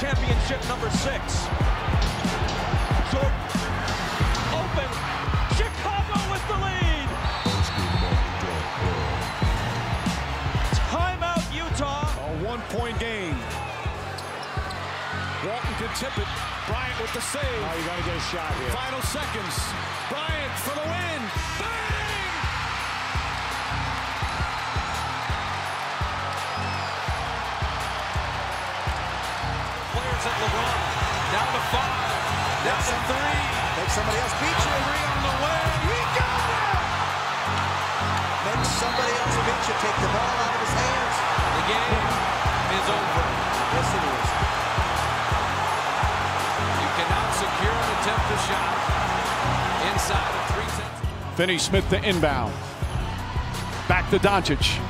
championship number six. Jordan open. Chicago with the lead. Timeout, Utah. A one-point game. Walton can tip it. Bryant with the save. Oh, you got to get a shot here. Final seconds. Bryant for the win. Bang! Players at LeBron. Down to five. Down to three. Make somebody else beat you. Three on the way. He got it! Make somebody else beat you. Take the ball out of his hands. The game is over. Yes, it is. You cannot secure an attempted shot inside of three seconds. Finney Smith to inbound. Back to Doncic.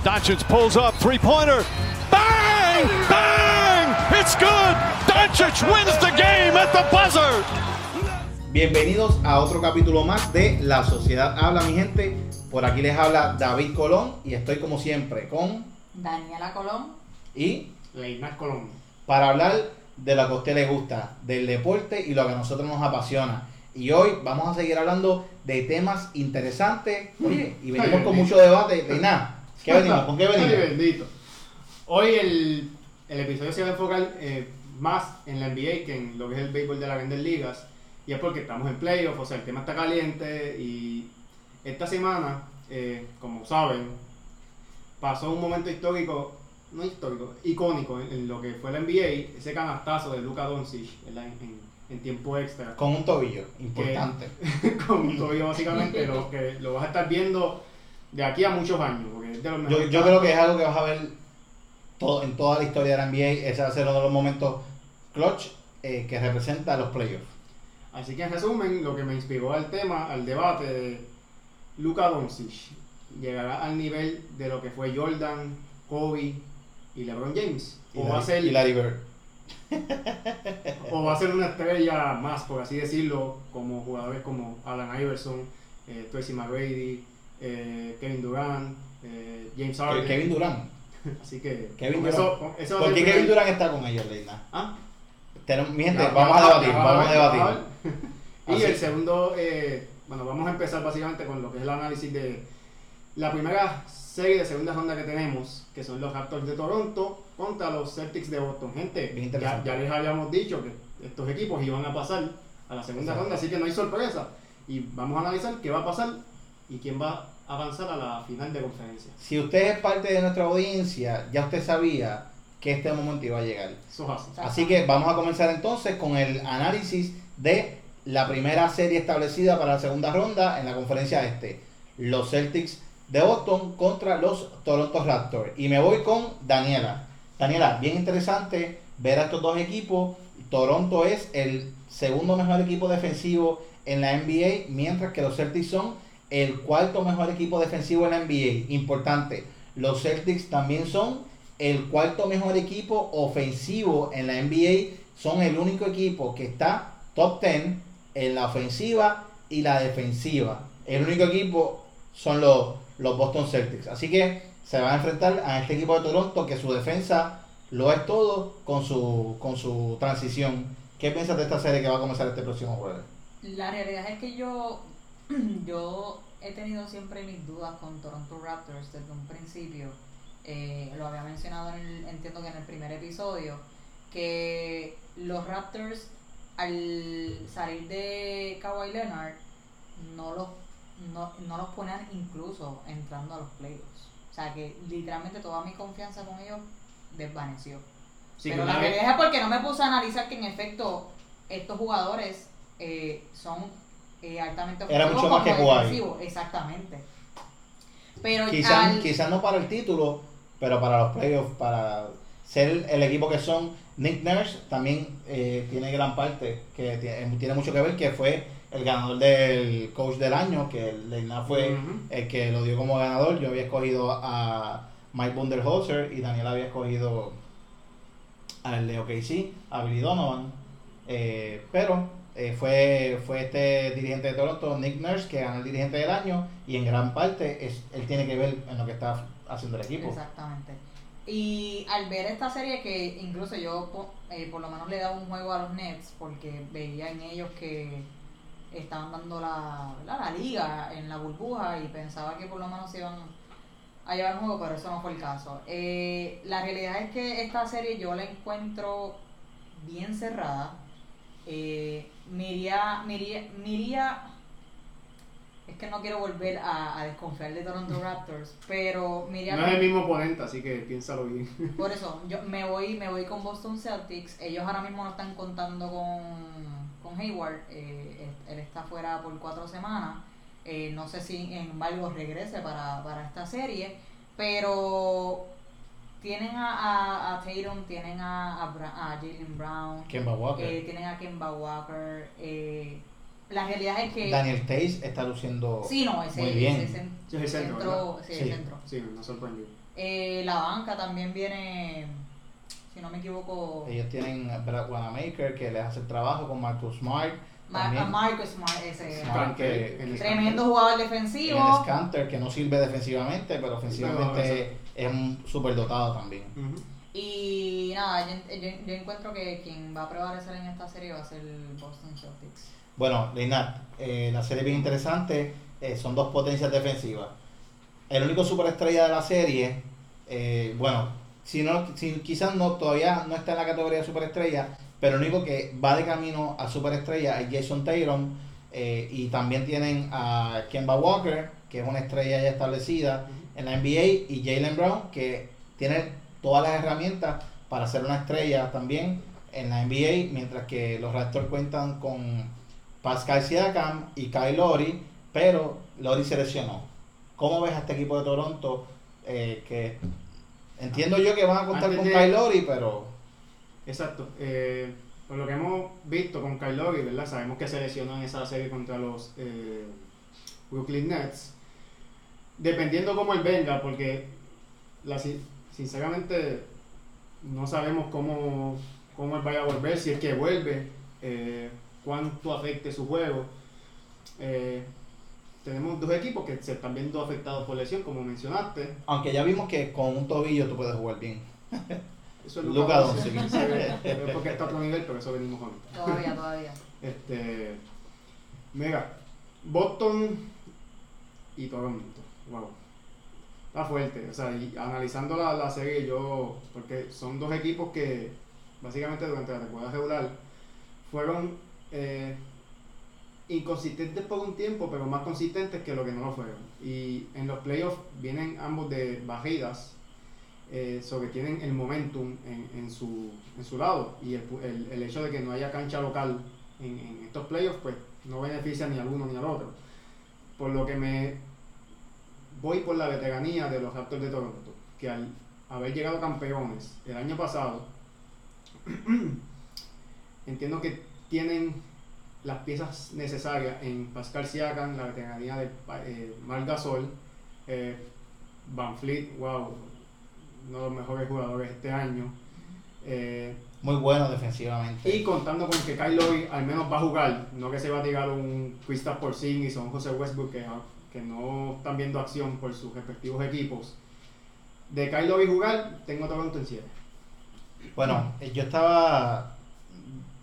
Doncic pulls up, three-pointer. Bang! Bang! It's good! Doncic wins the game at the buzzer! Bienvenidos a otro capítulo más de La Sociedad Habla, mi gente. Por aquí les habla David Colón y estoy como siempre con Daniela Colón. y Leinar Colón. para hablar de lo que a usted le gusta, del deporte y lo que a nosotros nos apasiona. Y hoy vamos a seguir hablando de temas interesantes. Oye, y venimos Ay, con mucho debate. Reina, ¿qué venimos? ¿Con qué Ay, venimos? bendito. Hoy el, el episodio se va a enfocar eh, más en la NBA que en lo que es el béisbol de las grandes ligas. Y es porque estamos en playoff, o sea, el tema está caliente. Y esta semana, eh, como saben, pasó un momento histórico, no histórico, icónico en, en lo que fue la NBA, ese canastazo de Luka Doncic en, en- en tiempo extra. Con un tobillo, importante. con un tobillo básicamente, lo que lo vas a estar viendo de aquí a muchos años. Porque es de los Yo, yo creo que es algo que vas a ver todo, en toda la historia de la NBA. Ese va a ser uno de los momentos clutch eh, que representa los playoffs. Así que en resumen, lo que me inspiró al tema, al debate de Luka Doncic, llegará al nivel de lo que fue Jordan, Kobe y LeBron James. O la- va a ser, y Larry Bird. o va a ser una estrella más, por así decirlo, como jugadores como Alan Iverson, eh, Tracy McGrady, eh, Kevin Durant, eh, James Harden. Kevin Durant. Así que Kevin Durant. eso- con- ese va a ¿Por qué Kevin Durant está con ellos, Leina? ¿Ah? Tenemos- Mi gente, Ya, vamos a debatir, vamos a debatir. Y el segundo, eh, bueno, vamos a empezar básicamente con lo que es el análisis de la primera serie de segunda ronda que tenemos, que son los Raptors de Toronto contra los Celtics de Boston. Gente, ya, les habíamos dicho que estos equipos iban a pasar a la segunda Exacto. ronda, así que no hay sorpresa. Y vamos a analizar qué va a pasar y quién va a avanzar a la final de conferencia. Si usted es parte de nuestra audiencia, ya usted sabía que este momento iba a llegar. Eso es así. Así que vamos a comenzar entonces con el análisis de la primera serie establecida para la segunda ronda en la conferencia este. Los Celtics de Boston contra los Toronto Raptors. Y me voy con Daniela. Daniela, bien interesante ver a estos dos equipos. Toronto es el segundo mejor equipo defensivo en la NBA, mientras que los Celtics son el cuarto mejor equipo defensivo en la NBA. Importante, los Celtics también son el cuarto mejor equipo ofensivo en la NBA. Son el único equipo que está top 10 en la ofensiva y la defensiva. El único equipo son los, los Boston Celtics. Así que se van a enfrentar a este equipo de Toronto que su defensa lo es todo con su, con su transición. ¿Qué piensas de esta serie que va a comenzar este próximo jueves? La realidad es que yo, yo he tenido siempre mis dudas con Toronto Raptors desde un principio. Eh, lo había mencionado, en el- entiendo que en el primer episodio, que los Raptors al salir de Kawhi Leonard no los, no, no los ponían incluso entrando a los playoffs. O sea que literalmente toda mi confianza con ellos desvaneció. Sí, Pero la realidad es porque no me puse a analizar que en efecto estos jugadores eh, son eh, altamente Era mucho más que Kawhi. defensivos. Exactamente. Pero Quizás al- quizás no para el título, pero para los playoffs, para ser el equipo que son. Nick Nurse también eh, tiene gran parte, que tiene, tiene mucho que ver, que fue el ganador del coach del año, que Leina fue Ujú. el que lo dio como ganador. Yo había escogido a Mike Bunderholzer y Daniel había escogido al de OKC, a Billy Donovan. Eh, pero eh, fue, fue este dirigente de Toronto, Nick Nurse, que ganó el dirigente del año y en gran parte es, él tiene que ver en lo que está haciendo el equipo. Exactamente. Y al ver esta serie que incluso yo eh, por lo menos le daba un juego a los Nets porque veía en ellos que estaban dando la, ¿verdad? la liga en la burbuja y pensaba que por lo menos se iban a llevar un juego, pero eso no fue el caso. Eh, la realidad es que esta serie yo la encuentro bien cerrada. Eh, me iría, me iría- me iría- es que no quiero volver a, a desconfiar de Toronto Raptors, pero me iría No es el mismo oponente, así que piénsalo bien. por eso, yo me voy, me voy con Boston Celtics. Ellos ahora mismo no están contando con, con Hayward. eh, él está fuera por cuatro semanas. Eh, no sé si en embargo regrese para, para esta serie. Pero tienen a, a, a Tatum, tienen a, a, Bra- a Jalen Brown, Kemba Walker. eh, tienen a Kemba Walker. eh, la realidad es que... Daniel Tays está luciendo Sí, no, ese, muy bien. ese cen- Sí, es el centro, sí, Sí. el centro. Sí, me sorprendió. Eh, la banca también viene, si no me equivoco, Ellos tienen a Brad Wanamaker que les hace el trabajo con Marcus Smart. A Marcus Smart, ese Smart, que- tremendo jugador y el defensivo. Scanter que no sirve defensivamente, pero ofensivamente es un súper dotado también. Y nada, yo, yo- yo encuentro que quien va a prevalecer en esta serie va a ser el Boston Celtics. Bueno, Leinat, eh, la serie es bien interesante. eh, son dos potencias defensivas. El único superestrella de la serie, eh, bueno, si no, si quizás no todavía no está en la categoría de superestrella, pero el único que va de camino a superestrella es Jason Tatum. eh, y también tienen a Kemba Walker, que es una estrella ya establecida en la NBA, y Jalen Brown, que tiene todas las herramientas para ser una estrella también en la NBA, mientras que los Raptors cuentan con Pascal Siakam y Kyle Lowry, pero Lowry se lesionó. ¿Cómo ves a este equipo de Toronto? Eh, que entiendo yo que van a contar Antes con de- Kyle Lowry, pero Exacto. Eh, por lo que hemos visto con Kyle Lowry, ¿verdad? Sabemos que se lesionó en esa serie contra los eh, Brooklyn Nets. Dependiendo cómo él venga, porque la, sinceramente no sabemos cómo, cómo él vaya a volver, si es que vuelve, eh, cuánto afecte su juego. Eh, tenemos dos equipos que se están viendo afectados por lesión, como mencionaste. aunque ya vimos que con un tobillo tú puedes jugar bien. Eso es Luka Doncic. Doncic. Se ve, es porque está a otro nivel, pero eso venimos ahorita. Todavía, todavía. Este, mira, Boston y Toronto, wow, está fuerte. O sea, analizando la, la serie, yo, porque son dos equipos que básicamente durante la temporada regular fueron eh, inconsistentes por un tiempo, pero más consistentes que lo que no lo fueron. Y en los playoffs vienen ambos de barridas. Eh, sobre tienen el momentum en, en su, en su lado y el, el- el hecho de que no haya cancha local en, en estos playoffs, pues no beneficia ni al uno ni al otro. Por lo que me voy por la veteranía de los Raptors de Toronto, que al haber llegado campeones el año pasado, entiendo que tienen las piezas necesarias en Pascal Siakam, la veteranía de eh, Marc Gasol, eh, Van Fleet, wow, uno de los mejores jugadores este año. Eh, Muy bueno defensivamente. y contando con que Kyle Lowry al menos va a jugar, no que se va a tirar un Kristaps Porzingis o un José Westbrook que, que no están viendo acción por sus respectivos equipos. De Kyle Lowry jugar, tengo Toronto en 7. Bueno, eh, yo estaba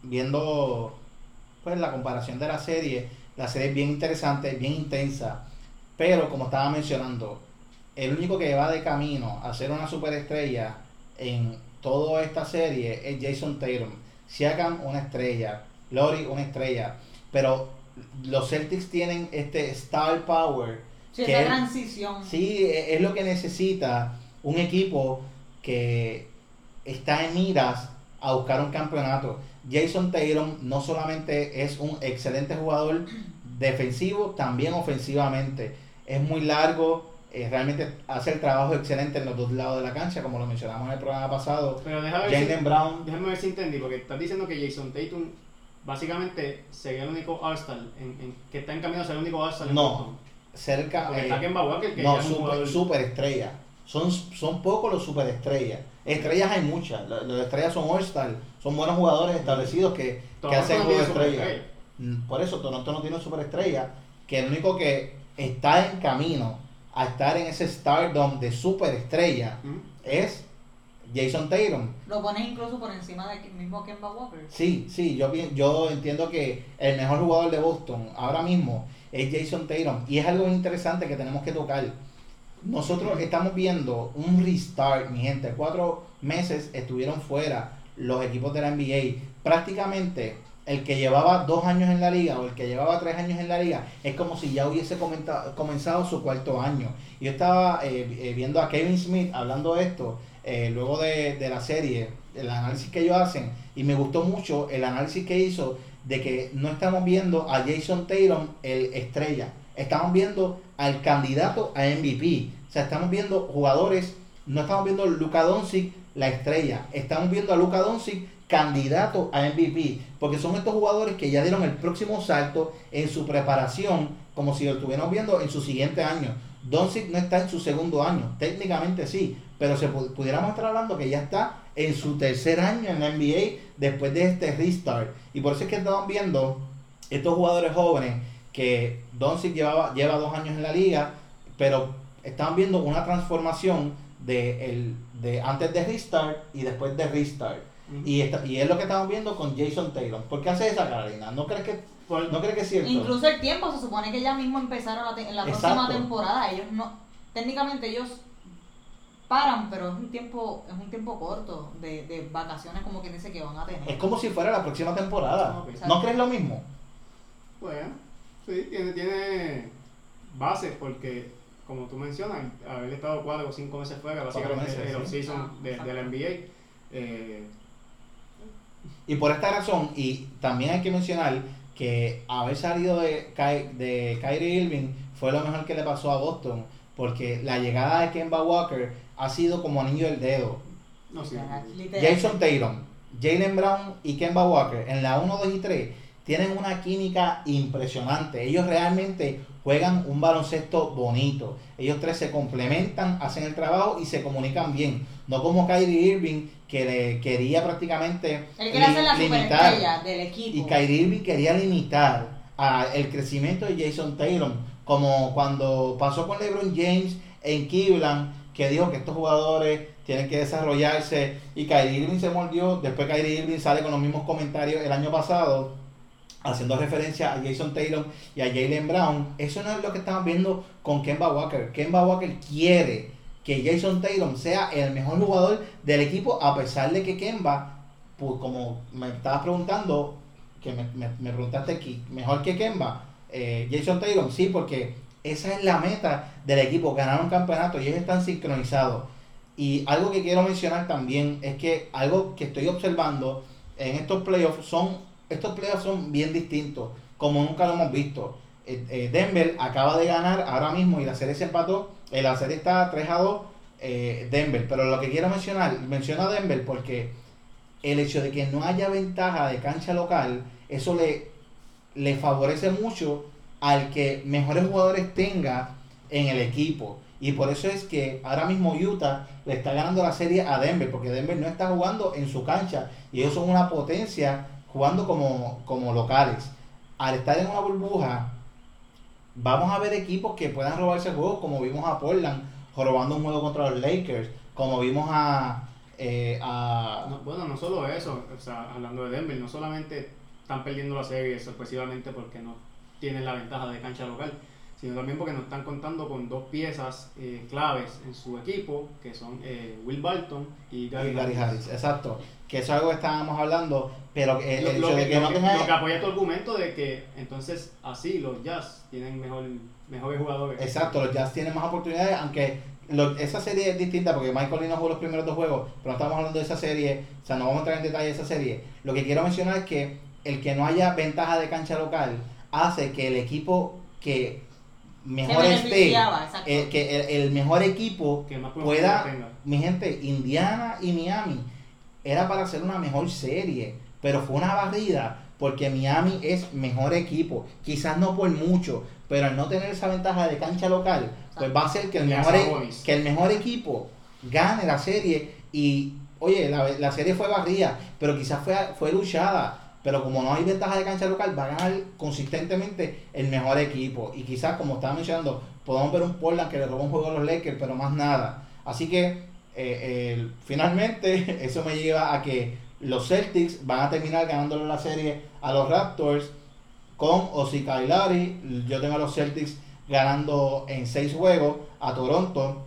viendo pues la comparación de la serie. La serie es bien interesante, bien intensa, pero como estaba mencionando, el único que va de camino a ser una superestrella en toda esta serie es Jason Tatum. Siakam una estrella, Lori una estrella, pero los Celtics tienen este star power Sí, que esa él- transición. Sí, e- es lo que necesita un equipo que está en miras a buscar un campeonato. Jason Tatum no solamente es un excelente jugador defensivo, también ofensivamente. Es muy largo, eh, realmente hace el trabajo excelente en los dos lados de la cancha, como lo mencionamos en el programa pasado. Pero déjame ver, si, Brown, déjame ver si entendí, porque estás diciendo que Jason Tatum básicamente sería el único All-Star en, en- que está en camino a ser el único All-Star No, cerca... Eh, está Kemba Walker, que No, super, superestrella. Son, son pocos los superestrellas. Estrellas hay muchas. Las las estrellas son All-Star. Son buenos jugadores establecidos que, que hacen no juego tiene estrella. superestrella. Mm, Por eso Toronto no tiene superestrella. Que el único que está en camino a estar en ese stardom de superestrella Ujú. es Jason Tatum. Lo pones incluso por encima de mismo Kemba Walker. Sí, sí, yo, yo entiendo que el mejor jugador de Boston ahora mismo es Jason Tatum. Y es algo interesante que tenemos que tocar. Nosotros estamos viendo un restart, mi gente. Cuatro meses estuvieron fuera los equipos de la NBA. Prácticamente el que llevaba dos años en la liga o el que llevaba tres años en la liga es como si ya hubiese comenzado su cuarto año. Yo estaba eh, eh, viendo a Kevin Smith hablando de esto eh, luego de, de la serie, el análisis que ellos hacen, y me gustó mucho el análisis que hizo de que no estamos viendo a Jason Tatum el estrella, estamos viendo al candidato a MVP. O sea, estamos viendo jugadores, no estamos viendo a Luka Doncic la estrella, estamos viendo a Luka Doncic candidato a MVP, porque son estos jugadores que ya dieron el próximo salto en su preparación, como si lo estuviéramos viendo en su siguiente año. Doncic no está en su segundo año, técnicamente sí, pero se pu- pudiéramos estar hablando que ya está en su tercer año en la NBA después de este restart. Y por eso es que estamos viendo estos jugadores jóvenes que Doncic llevaba, lleva dos años en la liga, pero estamos viendo una transformación de, el, de antes de restart y después de restart. Y, esta- y es lo que estamos viendo con Jason Taylor. ¿Por qué hace esa Carolina? ¿No crees que, no crees que es cierto? Incluso el tiempo, se supone que ya mismo empezaron la, te- en la próxima temporada. Ellos no, técnicamente ellos paran, pero es un tiempo, es un tiempo corto de, de vacaciones como quien dice que van a tener. Es como si fuera la próxima temporada. Ok. ¿No crees lo mismo? Bueno, sí, tiene, tiene bases porque, como tú mencionas, haber estado cuatro o cinco meses fuera, básicamente meses, el sí. off-season Ah, de, de la. NBA. eh, Y por esta razón, y también hay que mencionar que haber salido de, Ky- de Kyrie Irving fue lo mejor que le pasó a Boston, porque la llegada de Kemba Walker ha sido como anillo del dedo. no literal. Jason Tatum, Jalen Brown y Kemba Walker en la 1, 2 y 3 tienen una química impresionante. Ellos realmente juegan un baloncesto bonito. Ellos tres se complementan, hacen el trabajo y se comunican bien. No como Kyrie Irving que le quería prácticamente quiere ser la li- superestrella del equipo. y Kyrie Irving quería limitar a el crecimiento de Jason Tatum, como cuando pasó con LeBron James en Cleveland, que dijo que estos jugadores tienen que desarrollarse y Kyrie Irving se mordió, después Kyrie Irving sale con los mismos comentarios el año pasado, haciendo referencia a Jason Tatum y a Jalen Brown. Eso no es lo que estamos viendo con Kemba Walker. Kemba Walker quiere que Jason Tatum sea el mejor jugador del equipo, a pesar de que Kemba, pues, como me estabas preguntando, que me, me- me preguntaste aquí, mejor que Kemba, eh, Jason Tatum, sí, porque esa es la meta del equipo, ganar un campeonato y ellos están sincronizados. Y algo que quiero mencionar también es que algo que estoy observando en estos playoffs son, estos playoffs son bien distintos, como nunca lo hemos visto. Eh, eh, Denver acaba de ganar ahora mismo y la serie se empató, eh, la serie está 3 a 2 eh, Denver, pero lo que quiero mencionar, menciono a Denver porque el hecho de que no haya ventaja de cancha local, eso le, le favorece mucho al que mejores jugadores tenga en el equipo. Y por eso es que ahora mismo Utah le está ganando la serie a Denver, porque Denver no está jugando en su cancha y ellos son una potencia jugando como, como locales. Al estar en una burbuja, vamos a ver equipos que puedan robarse juegos, como vimos a Portland robando un juego contra los Lakers, como vimos a, eh, a No, bueno, no solo eso, o sea, hablando de Denver, no solamente están perdiendo la serie sorpresivamente porque no tienen la ventaja de cancha local, sino también porque no están contando con dos piezas eh, claves en su equipo, que son eh, Will Barton y Gary, y Gary Harris. Harris, exacto. Que eso es algo que estábamos hablando, pero el Lo, hecho lo de que, lo no que- lo que apoya tu argumento de que entonces así los Jazz tienen mejor, mejores jugadores. Exacto, los Jazz tienen más oportunidades, aunque lo- esa serie es distinta porque Michael Lee no jugó los primeros dos juegos, pero no estamos hablando de esa serie, o sea, no vamos a entrar en detalle de esa serie. Lo que quiero mencionar es que el que no haya ventaja de cancha local hace que el equipo que mejor esté, eh, que el, el mejor equipo Que más pueda, tenga. mi gente, Indiana y Miami era para hacer una mejor serie, pero fue una barrida porque Miami es mejor equipo, quizás no por mucho, pero al no tener esa ventaja de cancha local, pues va a ser que el mejor, e- que el mejor equipo gane la serie y, oye, la, la serie fue barrida, pero quizás fue, fue luchada. Pero como no hay ventaja de cancha local, va a ganar consistentemente el mejor equipo. Y quizás, como estaba mencionando, podemos ver un Portland que le robó un juego a los Lakers, pero más nada. Así que eh, finalmente eso me lleva a que los Celtics van a terminar ganándole la serie a los Raptors con o si Kyle Lowry. Yo tengo a los Celtics ganando en seis juegos a Toronto.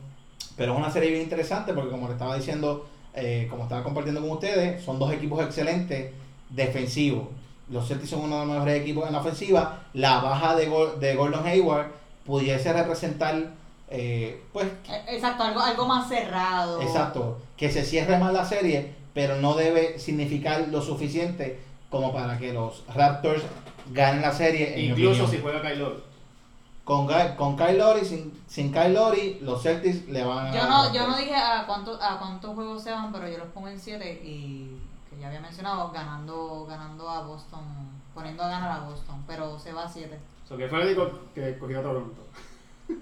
Pero es una serie bien interesante porque como le estaba diciendo, eh, como estaba compartiendo con ustedes, son dos equipos excelentes defensivos. Los Celtics son uno de los mejores equipos en la ofensiva. La baja de, de Gordon Hayward pudiese representar, eh, pues, Eh, Exacto, algo, algo más cerrado. exacto, que se cierre más la serie, pero no debe significar lo suficiente como para que los Raptors ganen la serie. en Incluso si juega Kyle Lowry. Con, con Kyle Lowry, sin, sin Kyle Lowry, los Celtics le van a Yo ganar no, yo no dije a, cuánto, a cuántos juegos se van, pero yo los pongo en 7 y ya había mencionado, ganando ganando a Boston, poniendo a ganar a Boston, pero se va a 7. So que fue el único que cogió a Toronto.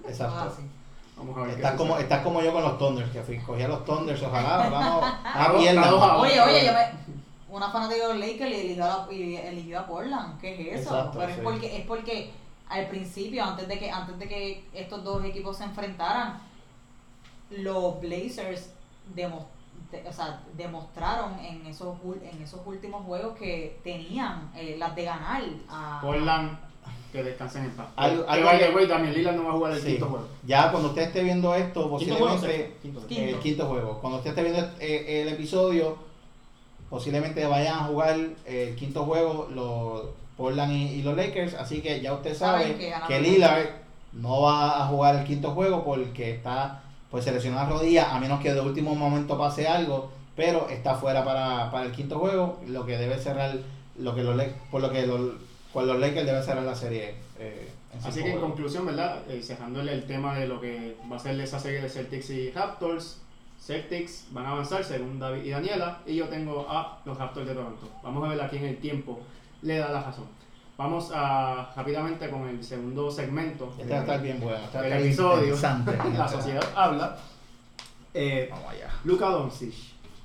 Exacto. Vamos a ver. Estás como, estás como yo con los Thunders, que fui, cogí a los Thunders, ojalá, vamos a pierna. Oye, oye, yo me, una fanática de los Lakers le eligió a, la- eligió a Portland, ¿qué es eso? Exacto, pero es porque es porque al principio, antes de que antes de que estos dos equipos se enfrentaran, los Blazers demo- de- o sea, demostraron en esos en esos últimos juegos que tenían eh, las de ganar a Portland, que descansen en paz. Algo- que algo vaya, que- güey, Damian Lillard no va a jugar el Sí. quinto juego. Ya cuando usted esté viendo esto, Quinto juego, posiblemente. Quinto. Quinto. el quinto juego. Cuando usted esté viendo eh, el episodio, posiblemente vayan a jugar el quinto juego los Portland y, y los Lakers. Así que ya usted sabe que que. Lillard no va a jugar el quinto juego porque está pues seleccionada la rodilla, a menos que de último momento pase algo, pero está fuera para, para el quinto juego, lo que debe cerrar, lo que los por lo que los, por los Lakers deben cerrar la serie. eh, en Así que en conclusión, ¿verdad? Eh, cerrándole el tema de lo que va a ser esa serie de Celtics y Raptors. Celtics van a avanzar según David y Daniela. Y yo tengo a los Raptors de Toronto. Vamos a ver aquí en el tiempo le da la razón. Vamos a rápidamente con el segundo segmento. Este va a estar bien bueno. este va a El estar episodio. La sociedad habla. Eh, Vamos allá. Luka Doncic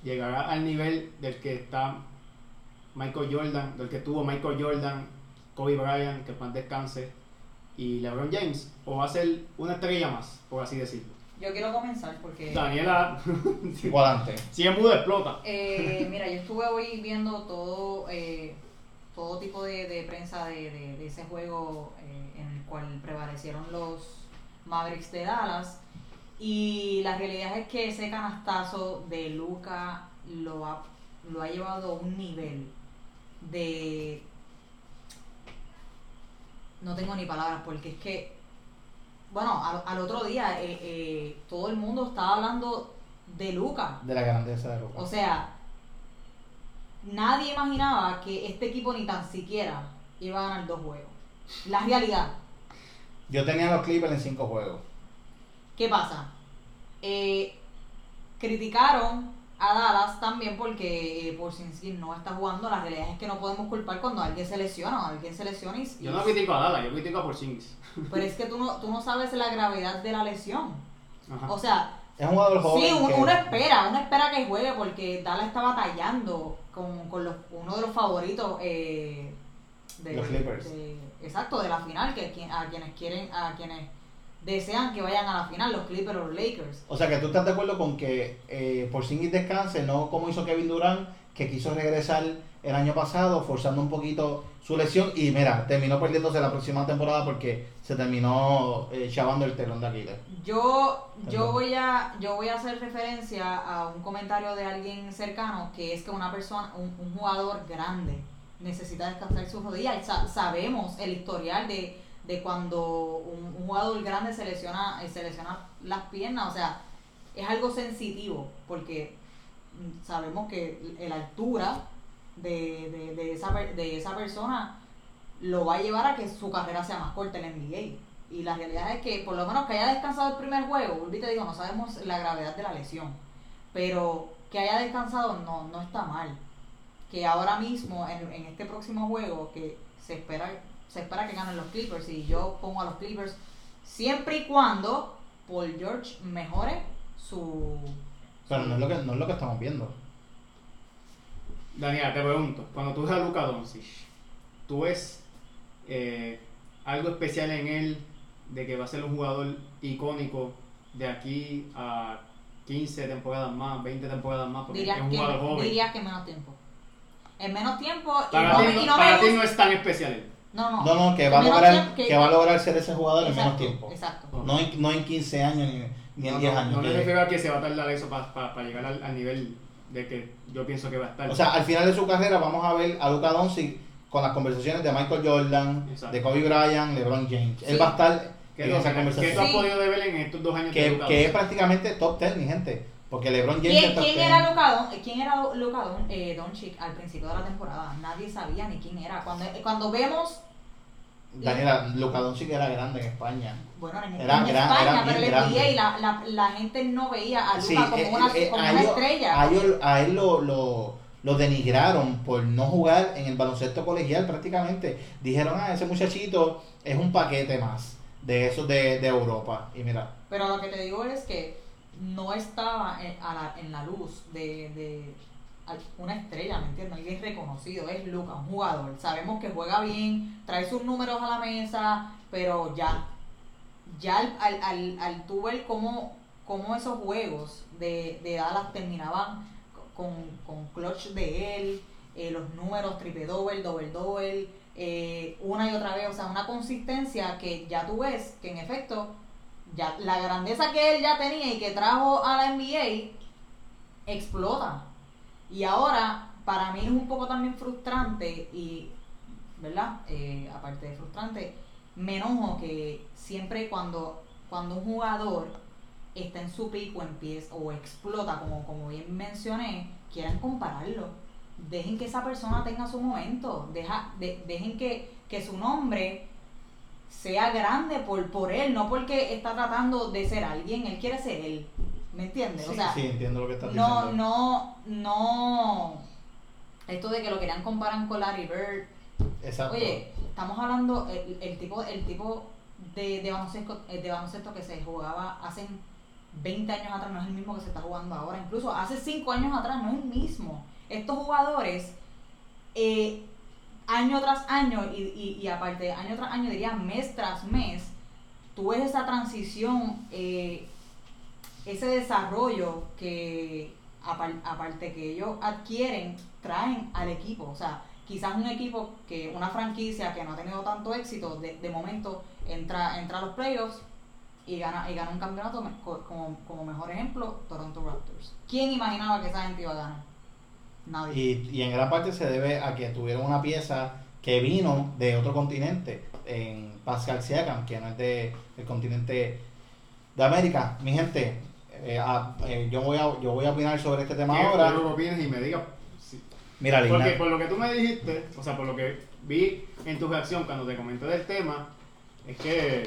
llegará al nivel del que está Michael Jordan, del que tuvo Michael Jordan, Kobe Bryant, que más descanse, y LeBron James, o va a ser una estrella más, por así decirlo. Yo quiero comenzar porque Daniela, Cuadrante. si es muda, explota. Eh, mira, yo estuve hoy viendo todo eh, todo tipo de, de prensa de, de- de ese juego eh, en el cual prevalecieron los Mavericks de Dallas y la realidad es que ese canastazo de Luca lo ha, lo ha llevado a un nivel de no tengo ni palabras porque es que bueno al, al otro día eh, eh, todo el mundo estaba hablando de Luca De la grandeza de Luka. o sea, nadie imaginaba que este equipo ni tan siquiera iba a ganar dos juegos. La realidad, Yo tenía los Clippers en cinco juegos. ¿qué pasa? Eh, criticaron a Dallas también porque eh, Porzingis no está jugando. La realidad es que no podemos culpar cuando alguien se lesiona o alguien se lesiona y, Yo no critico a Dallas, yo critico a Porzingis. pero es que tú no, tú no sabes la gravedad de la lesión. Ajá. O sea, Es un jugador joven. Sí, que- uno espera, uno espera que juegue porque Dallas está batallando con, con los, uno de los favoritos eh, de, Los Clippers. de- exacto, de la final, que a quienes quieren, a quienes desean que vayan a la final, los Clippers o los Lakers. O sea que tú estás de acuerdo con que eh, Porzingis descanse, no como hizo Kevin Durant, que quiso regresar el año pasado, forzando un poquito su lesión y mira, terminó perdiéndose la próxima temporada porque se terminó eh, chavando el telón de Aquiles. Yo, yo voy a, yo voy a hacer referencia a un comentario de alguien cercano que es que una persona, un, un jugador grande necesita descansar sus rodillas. Sa- sabemos el historial de, de cuando un, un jugador grande se lesiona, eh, se lesiona las piernas, o sea, es algo sensitivo porque mm, sabemos que la altura de, de, de esa, de esa persona lo va a llevar a que su carrera sea más corta en la NBA. Y la realidad es que, por lo menos que haya descansado el primer juego, Ulvi te digo, no sabemos la gravedad de la lesión, pero que haya descansado no, no está mal. Que ahora mismo, en, en este próximo juego, que se espera, se espera que ganen los Clippers, y yo pongo a los Clippers siempre y cuando Paul George mejore su... Pero no es lo que, no es lo que estamos viendo. Daniela, te pregunto, cuando tú ves a Luka Doncic, ¿tú ves eh, algo especial en él de que va a ser un jugador icónico de aquí a 15 temporadas más, 20 temporadas más, porque Dirías es un que, jugador joven. dirías que menos tiempo. En menos tiempo y Para, no, ti, me- y no, no para ti no es tan especial. él. No, no. No, no, que va a lograr, tiempo que va a lograr ser ese jugador en menos tiempo. Exacto. No en, no en 15 años ni, ni en No, 10 no, años. no me que- refiero a que se va a tardar eso para llegar al, al nivel de que yo pienso que va a estar. O sea, al final de su carrera vamos a ver a Luka Doncic con las conversaciones de Michael Jordan, Exacto. de Kobe Bryant, LeBron James. Sí. Él va a estar ¿Qué, en esa que- qué tú conversación. has podido ver en estos dos años de Que, Luka que es prácticamente top 10, mi gente. Porque LeBron James ¿Quién, quién 10. era Luka Don- ¿Quién era Luka Don- eh, Doncic al principio de la temporada? Nadie sabía ni quién era. Cuando, cuando vemos, Daniela, Luka Doncic era grande en España. bueno, en, Era en gran- España, era pero NBA grande. y la, la, la gente no veía a Luka Sí, como eh, una, eh, como a una ellos- estrella. A, ellos- a él lo, lo, lo denigraron por no jugar en el baloncesto colegial prácticamente. Dijeron, ah, ese muchachito es un paquete más de esos de, de Europa. Y mira, Pero lo que te digo es que no estaba en, a la, en la luz de, de una estrella, ¿me entiendes? Alguien reconocido, es Luca, un jugador. Sabemos que juega bien, trae sus números a la mesa, pero ya, ya al, al, al, al cómo, cómo esos juegos de, de Dallas terminaban con, con clutch de él, eh, los números, triple doble, doble doble, eh, una y otra vez, o sea, una consistencia que ya tú ves que en efecto ya la grandeza que él ya tenía y que trajo a la NBA explota. Y ahora, para mí es un poco también frustrante y, ¿verdad? Eh, aparte de frustrante, me enojo que siempre cuando, cuando un jugador está en su pico, empieza o explota, como, como bien mencioné, quieran compararlo. Dejen que esa persona tenga su momento. Deja, de- dejen que, que su nombre sea grande por, por él, no porque está tratando de ser alguien, él quiere ser él. ¿Me entiendes? o sí, sea, sí, entiendo lo que estás no, diciendo. no, no. Esto de que lo querían comparar con Larry Bird. Exacto. Oye, estamos hablando, el, el tipo, el tipo de, de, baloncesto, eh, de baloncesto que se jugaba hace 20 años atrás no es el mismo que se está jugando ahora. Incluso hace 5 años atrás no es el mismo. Estos jugadores, eh, año tras año, y, y, y aparte, año tras año, diría mes tras mes, tú ves esa transición, eh, ese desarrollo que, apar- aparte que ellos adquieren, traen al equipo. O sea, quizás un equipo que, una franquicia que no ha tenido tanto éxito, de, de momento entra, entra a los playoffs y gana, y gana un campeonato, como, como mejor ejemplo, Toronto Raptors. ¿Quién imaginaba que esa gente iba a ganar? Nadie. Y, y en gran parte se debe a que tuvieron una pieza que vino de otro continente, en Pascal Siakam, que no es de, del continente de América. Mi gente, eh, eh, yo, voy a, yo voy a opinar sobre este tema Quiero ahora. que opines y me digas. Mira, Lina, Porque por lo que tú me dijiste, o sea, por lo que vi en tu reacción cuando te comenté del tema, es que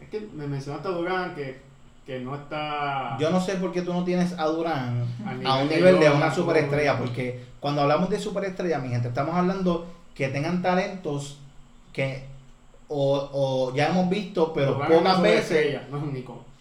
es que me mencionaste a Durán que, que no está yo no sé por qué tú no tienes a Durán a un nivel de una superestrella, porque cuando hablamos de superestrella, mi gente, estamos hablando que tengan talentos que o, o ya hemos visto, pero Durán pocas veces No es un.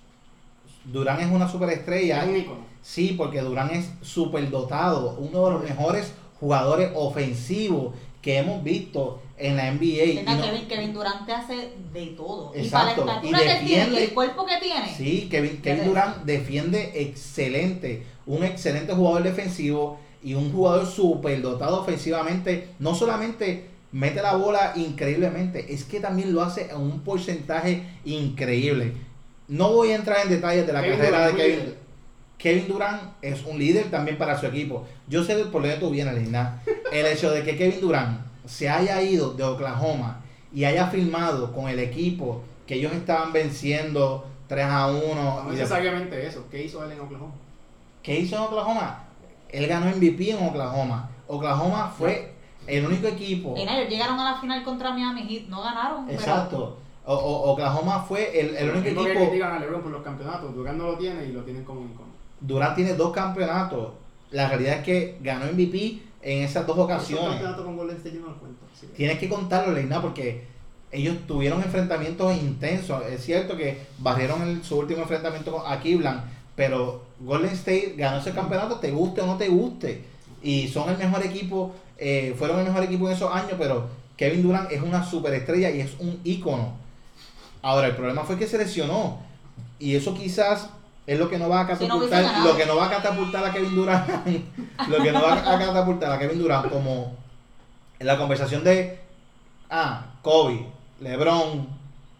Durán es una superestrella. Es un. Sí, porque Durán es superdotado, uno de los mejores jugadores ofensivos que hemos visto en la NBA. Y Venga, no- Kevin, Kevin Durant te hace de todo. Exacto, Y para la y estatura que él tiene y defiende- el cuerpo que tiene. Sí, Kevin, Kevin Durant defiende excelente, un excelente jugador defensivo y un jugador superdotado ofensivamente. No solamente mete la bola increíblemente, es que también lo hace a un porcentaje increíble. No voy a entrar en detalles de la Kevin carrera Durant de Kevin. líder. Kevin Durant es un líder también para su equipo. Yo sé por dónde tú vienes, Lina. El hecho de que Kevin Durant se haya ido de Oklahoma y haya firmado con el equipo que ellos estaban venciendo 3 a 1. No de- necesariamente eso. ¿Qué hizo él en Oklahoma? ¿Qué hizo en Oklahoma? Él ganó MVP en Oklahoma. Oklahoma fue el único equipo. Nada, ellos llegaron a la final contra Miami Heat, no ganaron. pero- Exacto. O- o- Oklahoma fue el, el único mismo que equipo. critican a LeBron por los campeonatos. Durán no lo tiene y lo tienen como un icono. Durant tiene dos campeonatos. La realidad es que ganó MVP en esas dos ocasiones. campeonatos con Golden State yo no los cuento. que- Tienes que contarlo, Leina, porque ellos tuvieron enfrentamientos intensos. Es cierto que barrieron el- su último enfrentamiento con- a Cleveland, pero Golden State ganó ese campeonato, te guste o no te guste. Y son el mejor equipo, eh, fueron el mejor equipo en esos años, pero Kevin Durant es una superestrella y es un ícono. Ahora, el problema fue que se lesionó. Y eso quizás es lo que no va a Si no hubiese catapultar, lo que no va a catapultar a Kevin Durant, lo que no va a catapultar a Kevin Durant como en la conversación de ah, Kobe, LeBron,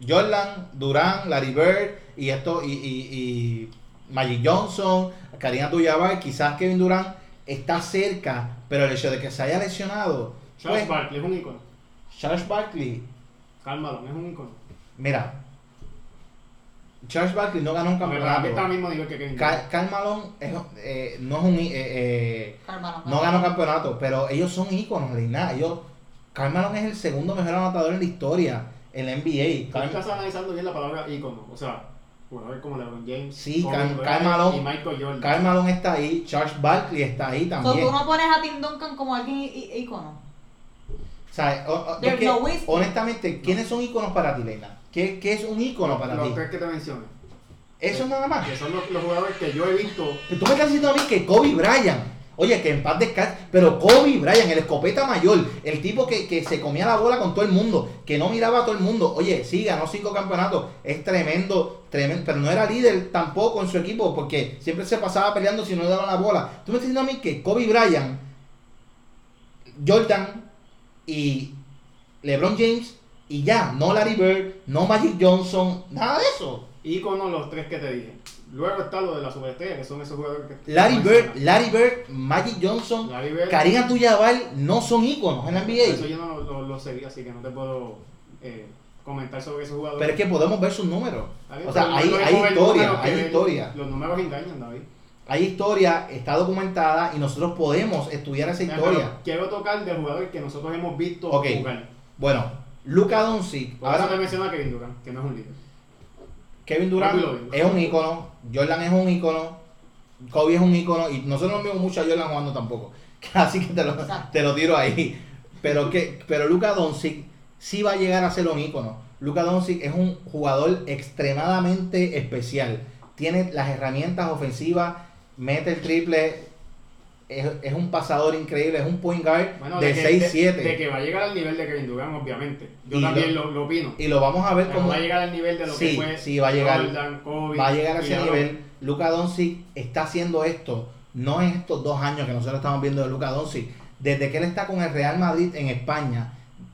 Jordan, Durant, Larry Bird y esto y, y, y Magic Johnson, Karina Abdul-Jabbar, quizás Kevin Durant está cerca, pero el hecho de que se haya lesionado, Charles pues, Barkley es un icono. Charles Barkley, Karl Malone es un icono. Mira, Charles Barkley no ganó un campeonato. está al mismo nivel que Kevin Cal- Durant. Karl Malone es, eh, no es un eh, eh, Carmelo, no ganó campeonato, pero ellos son íconos, Leina. Ellos, Karl Malone es el segundo mejor anotador en la historia en la NBA. Tú Karl- estás analizando bien la palabra icono. O sea, jugadores como LeBron James, Sí, Kobe Karl- Malone- y Michael Jordan. Karl Malone está ahí, Charles Barkley está ahí So, también. tú no pones a Tim Duncan como alguien ícono. O sea, o- o- es There's que, no whiskey. honestamente, ¿quiénes son íconos para ti, Leina? ¿Qué, qué es un ícono para Los ti? tres que te mencioné. Eso nada más. Que son los, los jugadores que yo he visto. Tú me estás diciendo a mí que Kobe Bryant, oye, que en paz descanse, pero Kobe Bryant, el escopeta mayor, el tipo que, que se comía la bola con todo el mundo, que no miraba a todo el mundo, oye, sí, ganó cinco campeonatos, es tremendo, tremendo, pero no era líder tampoco en su equipo, porque siempre se pasaba peleando si no le daban la bola. Tú me estás diciendo a mí que Kobe Bryant, Jordan y LeBron James, y ya, no Larry Bird, no Magic Johnson, nada de eso. Iconos los tres que te dije. Luego está lo de la superestrella, que son esos jugadores que. Larry Bird. Larry Bird, Magic Johnson. Karim Abdul-Jabbar no son íconos en la Eso NBA. yo no lo, lo- seguí, así que no te puedo eh, comentar sobre esos jugadores. Pero es que podemos ver sus números. O sea, hay, hay historia, hay historia. Los números engañan, David. Hay historia, está documentada y nosotros podemos estudiar esa historia. pero Quiero tocar de jugadores que nosotros hemos visto Ok. jugar. Bueno, Luka Doncic, Por ahora menciono a Kevin Durant, que no es un líder. Kevin Durant es un ícono, Jordan es un ícono, Kobe es un ícono y nosotros no vimos mucho a Jordan jugando tampoco. Así que te lo, te lo tiro ahí. Pero que pero Luka Doncic sí va a llegar a ser un ícono. Luka Doncic es un jugador extremadamente especial. Tiene las herramientas ofensivas, mete el triple, es, es un pasador increíble, es un point guard Bueno, de que, 6-7. De, de que va a llegar al nivel de Kevin Durant, obviamente. Yo Y también lo- lo, opino. Y lo vamos a ver Pero como va a llegar al nivel de lo Sí, que fue sí, va a llegar. Jordan, Kobe. va a llegar a ese nivel. Luka Doncic está haciendo esto, no en estos dos años que nosotros estamos viendo de Luka Doncic. Desde que él está con el Real Madrid en España,